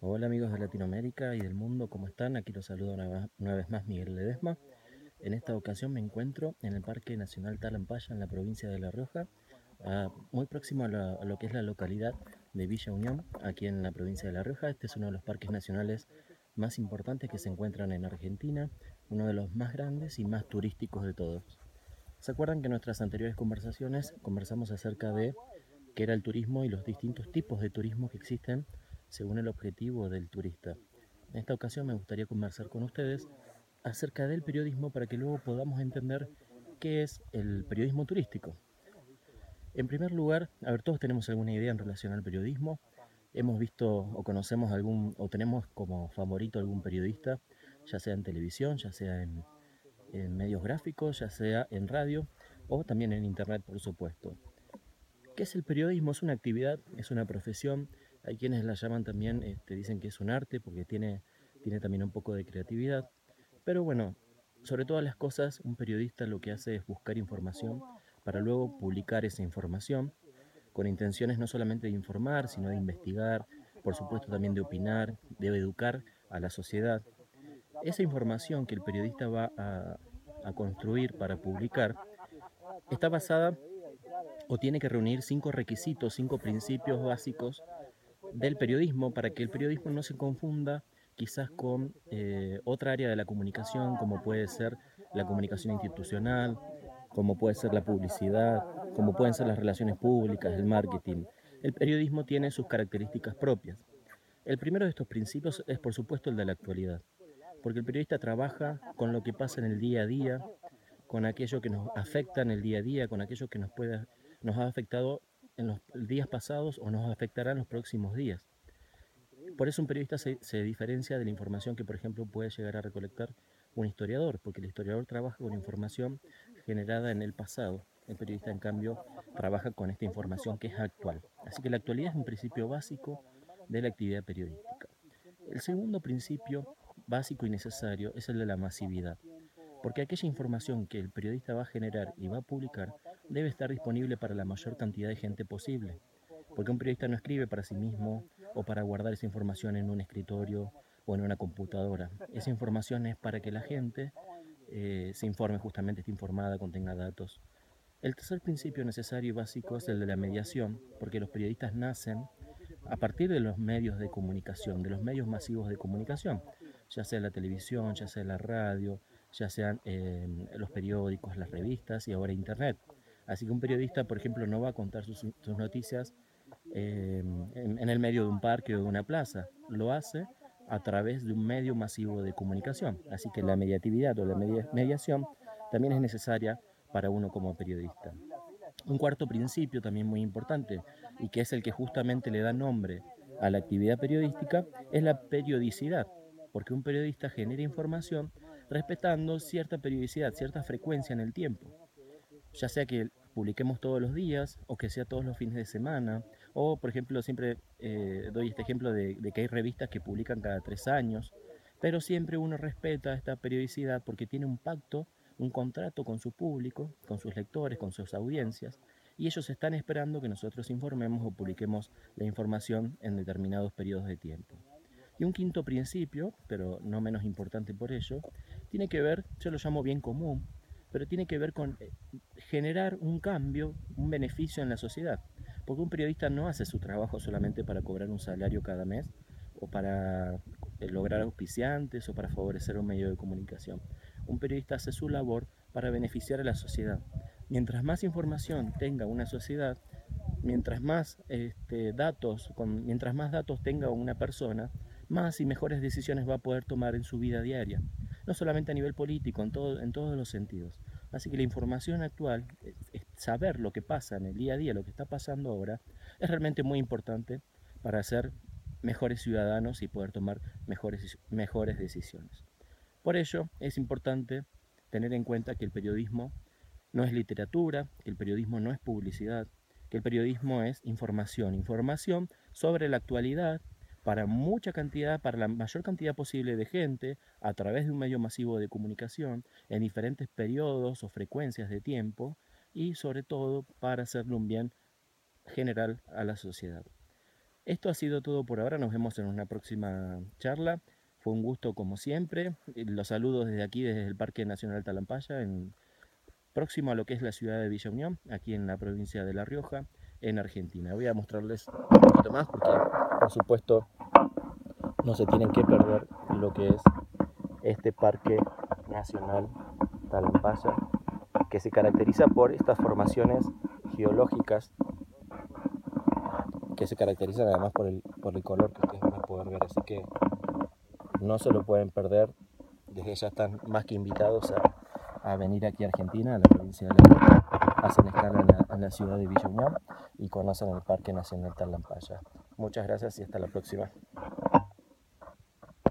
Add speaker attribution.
Speaker 1: Hola amigos de Latinoamérica y del mundo, ¿cómo están? Aquí los saludo una, vez más Miguel Ledesma. En esta ocasión me encuentro en el Parque Nacional Talampaya, en la provincia de La Rioja, muy próximo a, lo que es la localidad de Villa Unión, aquí en la provincia de La Rioja. Este es uno de los parques nacionales más importantes que se encuentran en Argentina, uno de los más grandes y más turísticos de todos. ¿Se acuerdan que en nuestras anteriores conversaciones conversamos acerca de qué era el turismo y los distintos tipos de turismo que existen según el objetivo del turista. En esta ocasión me gustaría conversar con ustedes acerca del periodismo para que luego podamos entender qué es el periodismo turístico. En primer lugar, a ver, todos tenemos alguna idea en relación al periodismo. Hemos visto o conocemos algún o tenemos como favorito algún periodista, ya sea en televisión, ya sea en, en medios gráficos, ya sea en radio o también en internet, por supuesto. ¿Qué es el periodismo? Es una actividad, es una profesión, hay quienes la llaman también, este, dicen que es un arte porque tiene, tiene también un poco de creatividad. Pero bueno, sobre todas las cosas, un periodista lo que hace es buscar información para luego publicar esa información con intenciones no solamente de informar, sino de investigar, por supuesto también de opinar, de educar a la sociedad. Esa información que el periodista va a, a construir para publicar está basada o tiene que reunir cinco requisitos, cinco principios básicos del periodismo para que el periodismo no se confunda quizás con eh, otra área de la comunicación, como puede ser la comunicación institucional, como puede ser la publicidad, como pueden ser las relaciones públicas, el marketing. El periodismo tiene sus características propias. El primero de estos principios es, por supuesto, el de la actualidad, porque el periodista trabaja con lo que pasa en el día a día, con aquello que nos afecta en el día a día, con aquello que nos, puede, nos ha afectado en los días pasados o nos afectará en los próximos días. Por eso un periodista se, diferencia de la información que, por ejemplo, puede llegar a recolectar un historiador, porque el historiador trabaja con información generada en el pasado. El periodista, en cambio, trabaja con esta información que es actual. Así que la actualidad es un principio básico de la actividad periodística. El segundo principio básico y necesario es el de la masividad, porque aquella información que el periodista va a generar y va a publicar debe estar disponible para la mayor cantidad de gente posible. Porque un periodista no escribe para sí mismo o para guardar esa información en un escritorio o en una computadora. Esa información es para que la gente eh, se informe justamente, esté informada, contenga datos. El tercer principio necesario y básico es el de la mediación, porque los periodistas nacen a partir de los medios de comunicación, de los medios masivos de comunicación, ya sea la televisión, ya sea la radio, ya sean eh, los periódicos, las revistas y ahora Internet. Así que un periodista, por ejemplo, no va a contar sus, noticias eh, en, el medio de un parque o de una plaza, lo hace a través de un medio masivo de comunicación. Así que la mediatividad o la mediación también es necesaria para uno como periodista. Un cuarto principio también muy importante y que es el que justamente le da nombre a la actividad periodística es la periodicidad, porque un periodista genera información respetando cierta periodicidad, cierta frecuencia en el tiempo ya sea que publiquemos todos los días o que sea todos los fines de semana, o por ejemplo siempre eh, doy este ejemplo de, que hay revistas que publican cada tres años, pero siempre uno respeta esta periodicidad porque tiene un pacto, un contrato con su público, con sus lectores, con sus audiencias, y ellos están esperando que nosotros informemos o publiquemos la información en determinados periodos de tiempo. Y un quinto principio, pero no menos importante por ello, tiene que ver, yo lo llamo bien común, pero tiene que ver con eh, generar un cambio, un beneficio en la sociedad. Porque un periodista no hace su trabajo solamente para cobrar un salario cada mes o para eh, lograr auspiciantes o para favorecer un medio de comunicación. Un periodista hace su labor para beneficiar a la sociedad. Mientras más información tenga una sociedad, mientras más este, datos, mientras más datos tenga una persona, más y mejores decisiones va a poder tomar en su vida diaria no solamente a nivel político, en, todo, en todos los sentidos. Así que la información actual, saber lo que pasa en el día a día, lo que está pasando ahora, es realmente muy importante para ser mejores ciudadanos y poder tomar mejores, mejores decisiones. Por ello es importante tener en cuenta que el periodismo no es literatura, que el periodismo no es publicidad, que el periodismo es información, información sobre la actualidad, para mucha cantidad, para la mayor cantidad posible de gente, a través de un medio masivo de comunicación, en diferentes periodos o frecuencias de tiempo, y sobre todo para hacerle un bien general a la sociedad. Esto ha sido todo por ahora, nos vemos en una próxima charla. Fue un gusto como siempre. Los saludos desde aquí, desde el Parque Nacional Talampaya, próximo a lo que es la ciudad de Villa Unión, aquí en la provincia de La Rioja, en Argentina. Voy a mostrarles un poquito más porque, por supuesto, no se tienen que perder lo que es este Parque Nacional Talampaya, que se caracteriza por estas formaciones geológicas que se caracterizan además por el, por el color que ustedes van a poder ver, así que no se lo pueden perder, desde ya están más que invitados a, venir aquí a Argentina, a la provincia de La hacen escala en la, en la, ciudad de Villa Unión y conocen el Parque Nacional Talampaya. Muchas gracias y hasta la próxima.